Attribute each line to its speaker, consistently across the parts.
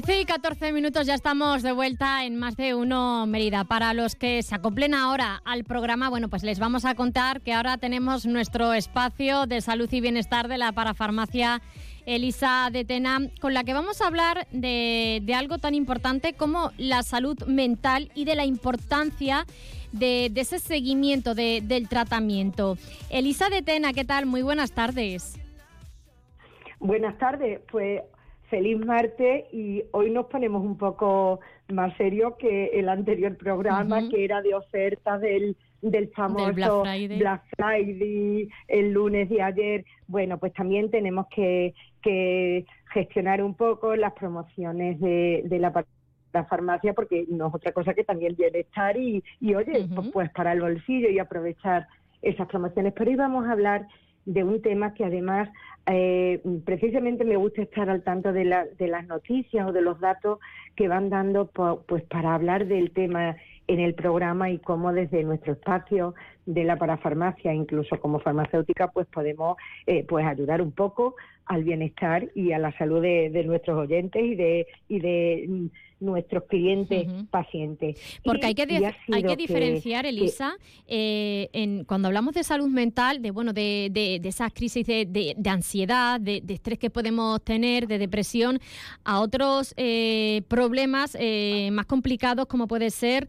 Speaker 1: 13 y 14 minutos ya estamos de vuelta en más de uno Mérida. Para los que se acoplen ahora al programa, bueno, pues les vamos a contar que ahora tenemos nuestro espacio de salud y bienestar de la parafarmacia Elisa de Tena, con la que vamos a hablar de, algo tan importante como la salud mental y de la importancia de, ese seguimiento del tratamiento. Elisa de Tena, ¿qué tal? Muy buenas tardes.
Speaker 2: Buenas tardes, pues feliz martes y hoy nos ponemos un poco más serio que el anterior programa que era de ofertas del, del famoso Black Friday. el lunes de ayer. Bueno, pues también tenemos que, que gestionar un poco las promociones de, de la la farmacia porque no es otra cosa que también bienestar y, y oye, pues, pues para el bolsillo y aprovechar esas promociones. Pero hoy vamos a hablar de un tema que además eh, precisamente me gusta estar al tanto de, de las noticias o de los datos que van dando pues para hablar del tema en el programa y cómo desde nuestro espacio de la parafarmacia, incluso como farmacéutica, pues podemos eh, pues ayudar un poco al bienestar y a la salud de, de nuestros oyentes y de, y de nuestros clientes pacientes.
Speaker 1: Porque hay que, hay que diferenciar, Elisa, eh, en, cuando hablamos de salud mental, de bueno, de, de, esas crisis de, de ansiedad, de, estrés que podemos tener, de depresión, a otros eh, problemas eh, más complicados como puede ser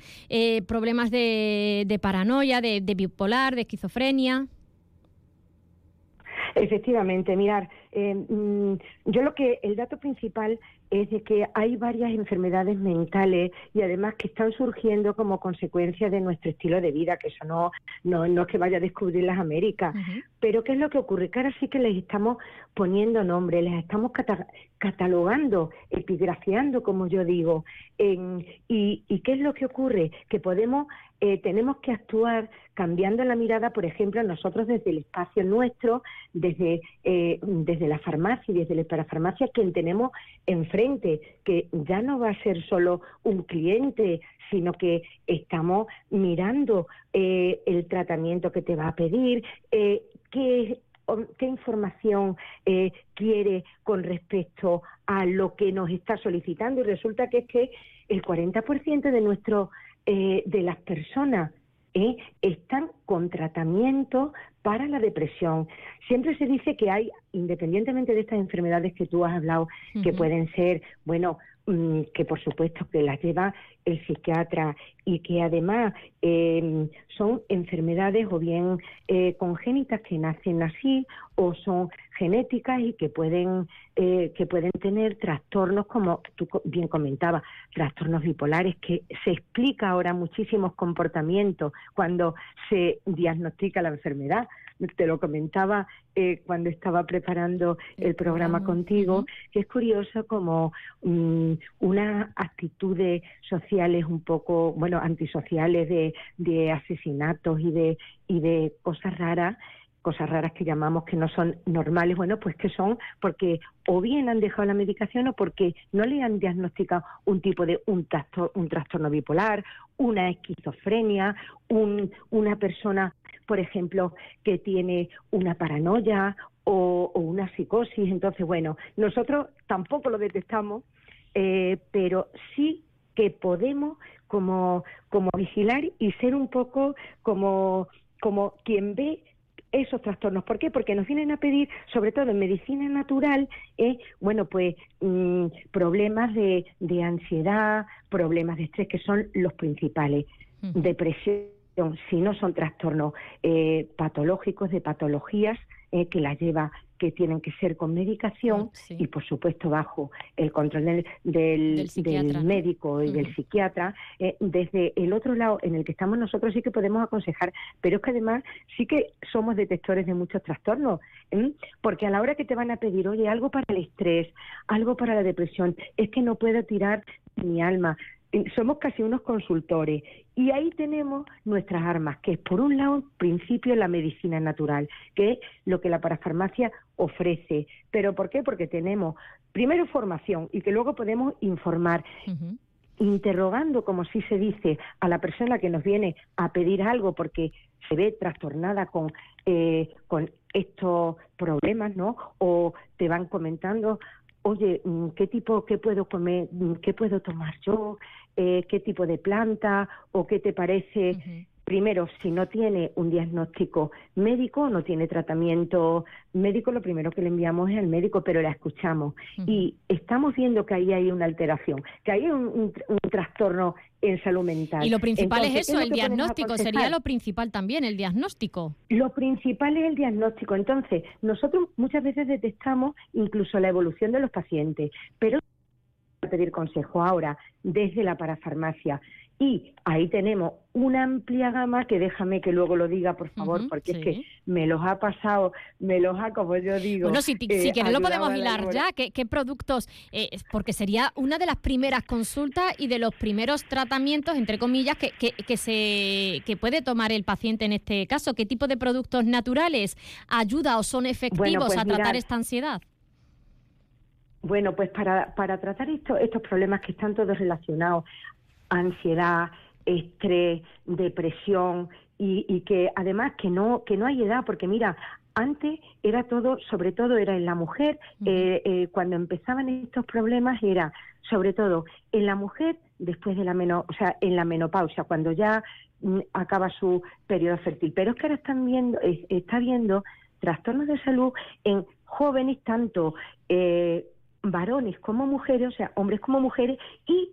Speaker 1: problemas de, paranoia, de bipolar, de esquizofrenia.
Speaker 2: Efectivamente, mirar, mm, yo lo que el dato principal es de que hay varias enfermedades mentales y además que están surgiendo como consecuencia de nuestro estilo de vida, que eso no, no, no es que vaya a descubrir las Américas. Pero ¿qué es lo que ocurre? Que ahora sí que les estamos poniendo nombre, les estamos catalogando, epigrafiando, como yo digo. y, ¿Y qué es lo que ocurre? Que podemos eh, tenemos que actuar cambiando la mirada, por ejemplo, nosotros desde el espacio nuestro, desde, eh, desde la farmacia y desde la parafarmacia, quien tenemos enfrente, que ya no va a ser solo un cliente, sino que estamos mirando eh, el tratamiento que te va a pedir, qué qué información quiere con respecto a lo que nos está solicitando. Y resulta que es que el 40% de nuestro eh, de las personas ¿eh? están con tratamiento para la depresión. Siempre se dice que hay, independientemente de estas enfermedades que tú has hablado, que pueden ser, bueno, que por supuesto que las lleva el psiquiatra y que además em, son enfermedades o bien eh, congénitas que nacen así o son genéticas y que pueden eh, que pueden tener trastornos como tú bien comentabas trastornos bipolares que se explica ahora muchísimos comportamientos cuando se diagnostica la enfermedad te lo comentaba eh, cuando estaba preparando el programa contigo, que es curioso como mm, unas actitudes sociales un poco, bueno, antisociales de, de asesinatos y de, y de cosas raras, cosas raras que llamamos que no son normales, bueno, pues que son porque o bien han dejado la medicación o porque no le han diagnosticado un tipo de un trastorno, un trastorno bipolar, una esquizofrenia, un, una persona, por ejemplo, que tiene una paranoia o, una psicosis. Entonces, bueno, nosotros tampoco lo detectamos, eh, pero sí que podemos como, como vigilar y ser un poco como, como quien ve esos trastornos. ¿Por qué? Porque nos vienen a pedir, sobre todo en medicina natural, eh, bueno, pues mm, problemas de, de, ansiedad, problemas de estrés, que son los principales. Depresión, si no son trastornos eh, patológicos, de patologías eh, que las lleva que tienen que ser con medicación y, por supuesto, bajo el control del, del, médico y del psiquiatra. Eh, desde el otro lado en el que estamos nosotros sí que podemos aconsejar, pero es que además sí que somos detectores de muchos trastornos, porque a la hora que te van a pedir, oye, algo para el estrés, algo para la depresión, es que no puedo tirar mi alma, somos casi unos consultores y ahí tenemos nuestras armas, que es por un lado, principio, la medicina natural, que es lo que la parafarmacia ofrece. ¿Pero por qué? Porque tenemos primero formación y que luego podemos informar. interrogando, como sí se dice, a la persona que nos viene a pedir algo porque se ve trastornada con, eh, con estos problemas, ¿no? O te van comentando oye, mm, ¿qué tipo, qué puedo comer, mm, qué puedo tomar yo? Eh, ¿Qué tipo de planta? ¿O qué te parece? Primero, si no tiene un diagnóstico médico, no tiene tratamiento médico, lo primero que le enviamos es al médico, pero la escuchamos. Y estamos viendo que ahí hay una alteración, que hay un, trastorno en salud mental.
Speaker 1: Y lo principal es eso, el diagnóstico, sería lo principal también, el diagnóstico.
Speaker 2: Lo principal es el diagnóstico. Entonces, nosotros muchas veces detectamos incluso la evolución de los pacientes, pero pedir consejo ahora desde la parafarmacia y ahí tenemos una amplia gama que déjame que luego lo diga, por favor, porque es que me los ha pasado, me los ha, como yo digo.
Speaker 1: Bueno, si, eh, que no lo podemos hilar ya, ¿qué, productos? Eh, porque sería una de las primeras consultas y de los primeros tratamientos, entre comillas, que, que, se, que puede tomar el paciente en este caso. ¿Qué tipo de productos naturales ayuda o son efectivos pues a tratar esta ansiedad?
Speaker 2: Bueno, pues para, para tratar estos problemas que están todos relacionados, ansiedad, estrés, depresión y, que además que no que no hay edad porque mira antes era todo, sobre todo era en la mujer, eh, eh, cuando empezaban estos problemas era sobre todo en la mujer después de la meno, o sea, en la menopausia, cuando ya mm, acaba su periodo fértil. Pero es que ahora están viendo, está viendo trastornos de salud en jóvenes, tanto eh, varones como mujeres, o sea, hombres como mujeres, y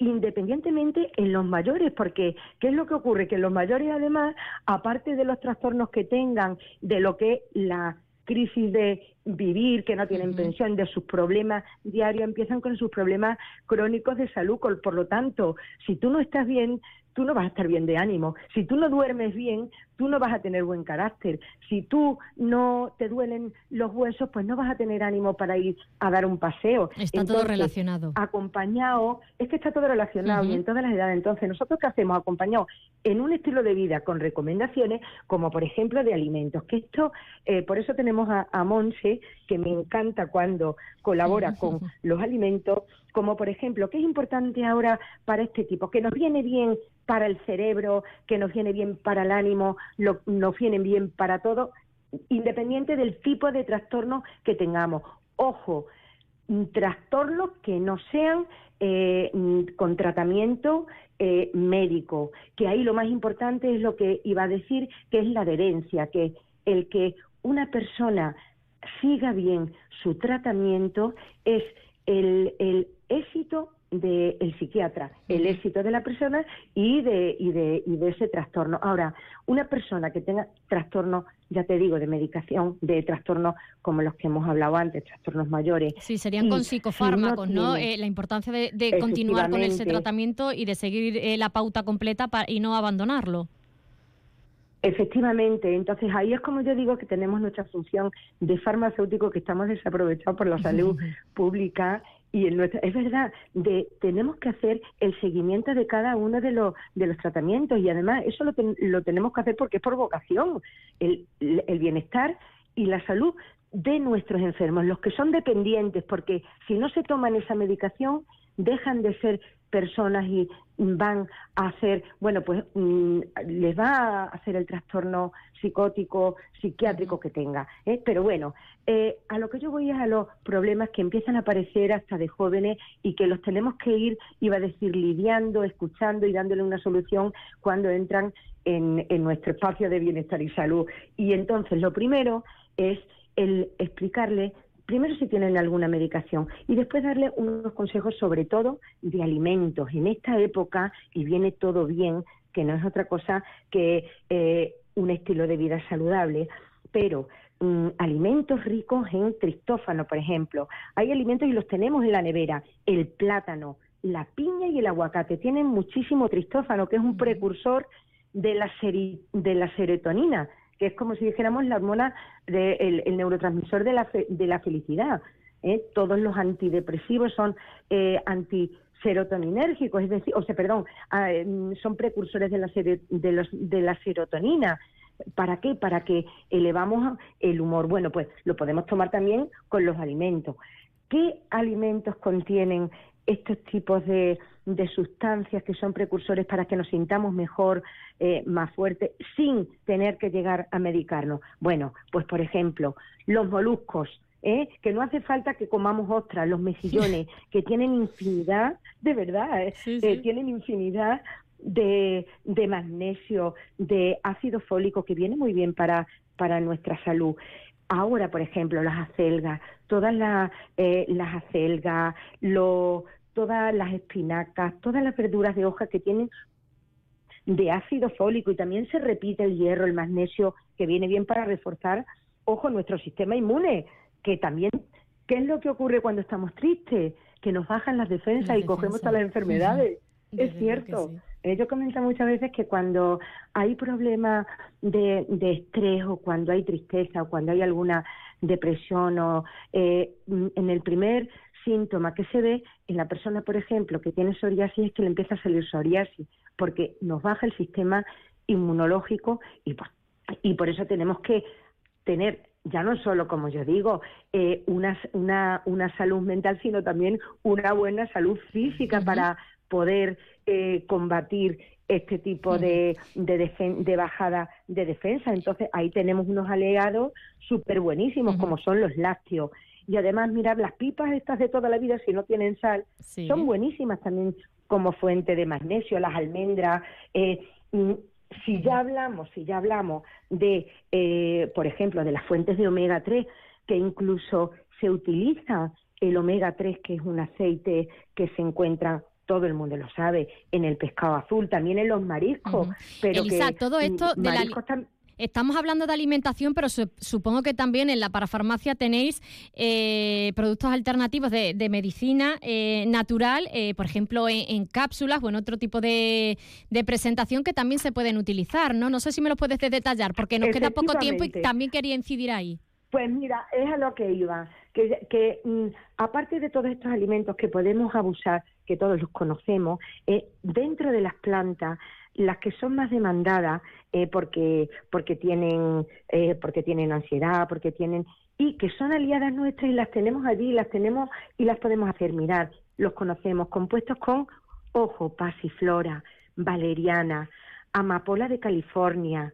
Speaker 2: independientemente en los mayores, porque ¿qué es lo que ocurre? Que los mayores además, aparte de los trastornos que tengan, de lo que la crisis de vivir, que no tienen pensión, de sus problemas diarios, empiezan con sus problemas crónicos de salud. Por lo tanto, si tú no estás bien, tú no vas a estar bien de ánimo. Si tú no duermes bien, tú no vas a tener buen carácter. Si tú no te duelen los huesos, pues no vas a tener ánimo para ir a dar un paseo.
Speaker 1: Está todo relacionado.
Speaker 2: Acompañado, es que está todo relacionado y en todas las edades. Entonces, ¿nosotros qué hacemos? Acompañado en un estilo de vida con recomendaciones, como por ejemplo de alimentos. Que esto, eh, por eso tenemos a, a Monse, que me encanta cuando colabora con los alimentos, como por ejemplo, ¿qué es importante ahora para este tipo? Que nos viene bien para el cerebro, que nos viene bien para el ánimo, nos viene bien para todo, independiente del tipo de trastorno que tengamos. Ojo, trastornos que no sean eh, con tratamiento eh, médico, que ahí lo más importante es lo que iba a decir, que es la adherencia, que el que una persona siga bien su tratamiento es el, el éxito del psiquiatra, el éxito de la persona y de, y, de, y de ese trastorno. Ahora, una persona que tenga trastorno, ya te digo, de medicación, de trastornos como los que hemos hablado antes, trastornos mayores.
Speaker 1: Sí, serían con psicofármacos, ¿no? Eh, la importancia de, continuar con ese tratamiento y de seguir eh, la pauta completa y no abandonarlo.
Speaker 2: Efectivamente, entonces ahí es como yo digo que tenemos nuestra función de farmacéutico que estamos desaprovechados por la salud pública y en nuestra, es verdad, de, tenemos que hacer el seguimiento de cada uno de los, de los tratamientos y además eso lo, lo tenemos que hacer porque es por vocación, el, el bienestar y la salud de nuestros enfermos, los que son dependientes, porque si no se toman esa medicación, dejan de ser personas y van a hacer, bueno, pues mm, les va a hacer el trastorno psicótico, psiquiátrico que tenga. ¿eh? Pero bueno, eh, a lo que yo voy es a los problemas que empiezan a aparecer hasta de jóvenes y que los tenemos que ir, iba a decir, lidiando, escuchando y dándole una solución cuando entran en, en nuestro espacio de bienestar y salud. Y entonces lo primero es el explicarle primero si tienen alguna medicación y después darle unos consejos sobre todo de alimentos. En esta época, y viene todo bien, que no es otra cosa que eh, un estilo de vida saludable, pero mm, alimentos ricos en tristófano, por ejemplo. Hay alimentos y los tenemos en la nevera, el plátano, la piña y el aguacate tienen muchísimo tristófano, que es un precursor de la, de la serotonina, que es como si dijéramos la hormona, el, neurotransmisor de la, de la felicidad. ¿eh? Todos los antidepresivos son eh, es decir, o sea, perdón, ah, mm, son precursores de la, de, los, de la serotonina. ¿Para qué? Para que elevamos el humor. Bueno, pues lo podemos tomar también con los alimentos. ¿Qué alimentos contienen estos tipos de, sustancias que son precursores para que nos sintamos mejor, eh, más fuertes, sin tener que llegar a medicarnos. Bueno, pues por ejemplo, los moluscos, ¿eh? que no hace falta que comamos ostras, los mejillones, que tienen infinidad, de verdad, ¿eh? Eh, tienen infinidad de, de, magnesio, de ácido fólico, que viene muy bien para, para nuestra salud. Ahora, por ejemplo, las acelgas, todas las, las acelgas, lo, todas las espinacas, todas las verduras de hoja que tienen de ácido fólico y también se repite el hierro, el magnesio, que viene bien para reforzar, ojo, nuestro sistema inmune, que también, ¿qué es lo que ocurre cuando estamos tristes? Que nos bajan las defensas y cogemos todas las enfermedades. Es cierto. Eh, yo comento muchas veces que cuando hay problemas de, de, estrés o cuando hay tristeza o cuando hay alguna depresión o eh, en el primer síntoma que se ve en la persona, por ejemplo, que tiene psoriasis es que le empieza a salir psoriasis porque nos baja el sistema inmunológico y, y por eso tenemos que tener ya no solo, como yo digo, eh, una, una, una, salud mental, sino también una buena salud física para poder eh, combatir este tipo de, de, bajada de defensa. Entonces, ahí tenemos unos alegados súper buenísimos, como son los lácteos. Y además, mirar las pipas estas de toda la vida, si no tienen sal, son buenísimas también como fuente de magnesio, las almendras. Eh, si ya hablamos, si ya hablamos de, eh, por ejemplo, de las fuentes de omega 3, que incluso se utiliza el omega 3, que es un aceite que se encuentra todo el mundo lo sabe, en el pescado azul, también en los mariscos. pero
Speaker 1: Elisa, todo esto de la, Estamos hablando de alimentación, pero supongo que también en la parafarmacia tenéis eh, productos alternativos de, medicina eh, natural, eh, por ejemplo, en, cápsulas o en otro tipo de, presentación que también se pueden utilizar, ¿no? No sé si me lo puedes detallar, porque nos queda poco tiempo y también quería incidir ahí.
Speaker 2: Pues mira, es a lo que iba, que, mm, aparte de todos estos alimentos que podemos abusar, que todos los conocemos, dentro de las plantas las que son más demandadas eh, porque porque tienen eh, porque tienen ansiedad porque tienen y que son aliadas nuestras y las tenemos allí las tenemos y las podemos hacer mirar. Los conocemos compuestos con ojo pasiflora valeriana amapola de California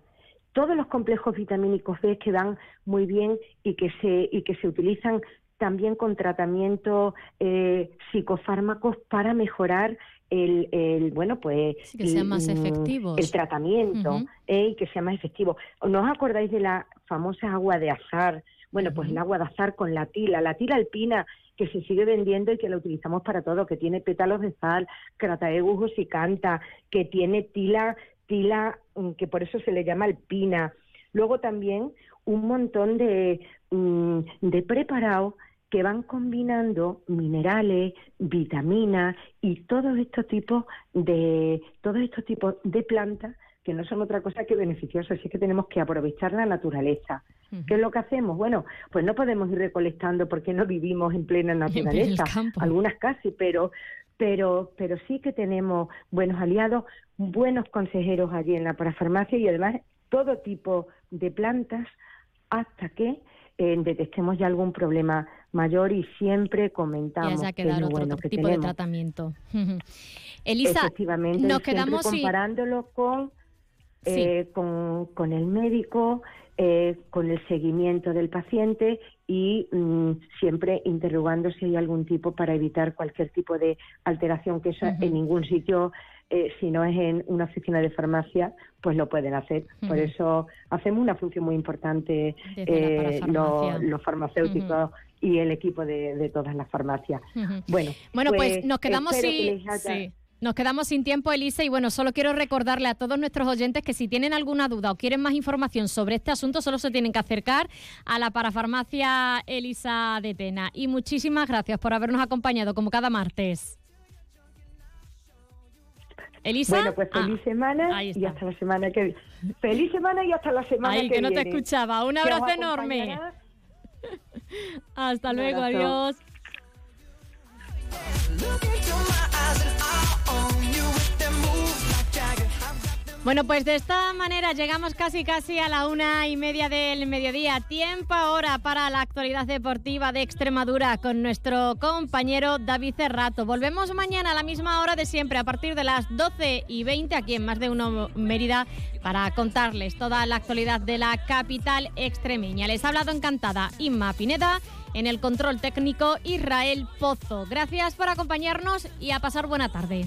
Speaker 2: todos los complejos vitamínicos B que van muy bien y que se y que se utilizan también con tratamiento eh, psicofármacos para mejorar el, el bueno pues
Speaker 1: que sean más efectivos
Speaker 2: el tratamiento eh, y que sea más efectivo ¿no os acordáis de la famosa agua de azar? Bueno, pues el agua de azar con la tila, la tila alpina que se sigue vendiendo y que la utilizamos para todo, que tiene pétalos de sal, crataegus y canta, que tiene tila, tila, mm, que por eso se le llama alpina. Luego también un montón de, mm, de preparados que van combinando minerales, vitaminas y todos estos tipos de todos estos tipos de plantas que no son otra cosa que beneficiosas, así que tenemos que aprovechar la naturaleza. ¿Qué es lo que hacemos? Bueno, pues no podemos ir recolectando porque no vivimos en plena naturaleza, algunas casi, pero pero pero sí que tenemos buenos aliados, buenos consejeros allí en la parafarmacia y además todo tipo de plantas hasta que eh, detectemos ya algún problema mayor y siempre comentamos
Speaker 1: que, es otro, bueno que tipo de tratamiento. Elisa,
Speaker 2: Efectivamente, nos quedamos comparándolo con, eh, con, con el médico, eh, con el seguimiento del paciente y mm, siempre interrogando si hay algún tipo para evitar cualquier tipo de alteración que eso en ningún sitio eh, si no es en una oficina de farmacia, pues lo pueden hacer. Por eso hacemos una función muy importante eh, los, farmacéuticos y el equipo de, todas las farmacias. Bueno,
Speaker 1: bueno pues, pues nos quedamos sin... Nos quedamos sin tiempo, Elisa, y bueno, solo quiero recordarle a todos nuestros oyentes que si tienen alguna duda o quieren más información sobre este asunto, solo se tienen que acercar a la parafarmacia Elisa de Tena. Y muchísimas gracias por habernos acompañado como cada martes. Elisa.
Speaker 2: Bueno, pues feliz ah, semana y hasta la semana que viene. Feliz semana y hasta la semana
Speaker 1: Ay,
Speaker 2: que,
Speaker 1: que no te escuchaba. Un abrazo enorme. hasta luego, adiós. Bueno, pues de esta manera llegamos casi casi a la una y media del mediodía. Tiempo ahora para la actualidad deportiva de Extremadura con nuestro compañero David Cerrato. Volvemos mañana a la misma hora de siempre, a partir de las 12 y 20 aquí en Más de Uno Mérida, para contarles toda la actualidad de la capital extremeña. Les ha hablado encantada Inma Pineda.
Speaker 3: En el control técnico, Israel Pozo. Gracias por acompañarnos y a pasar buena tarde.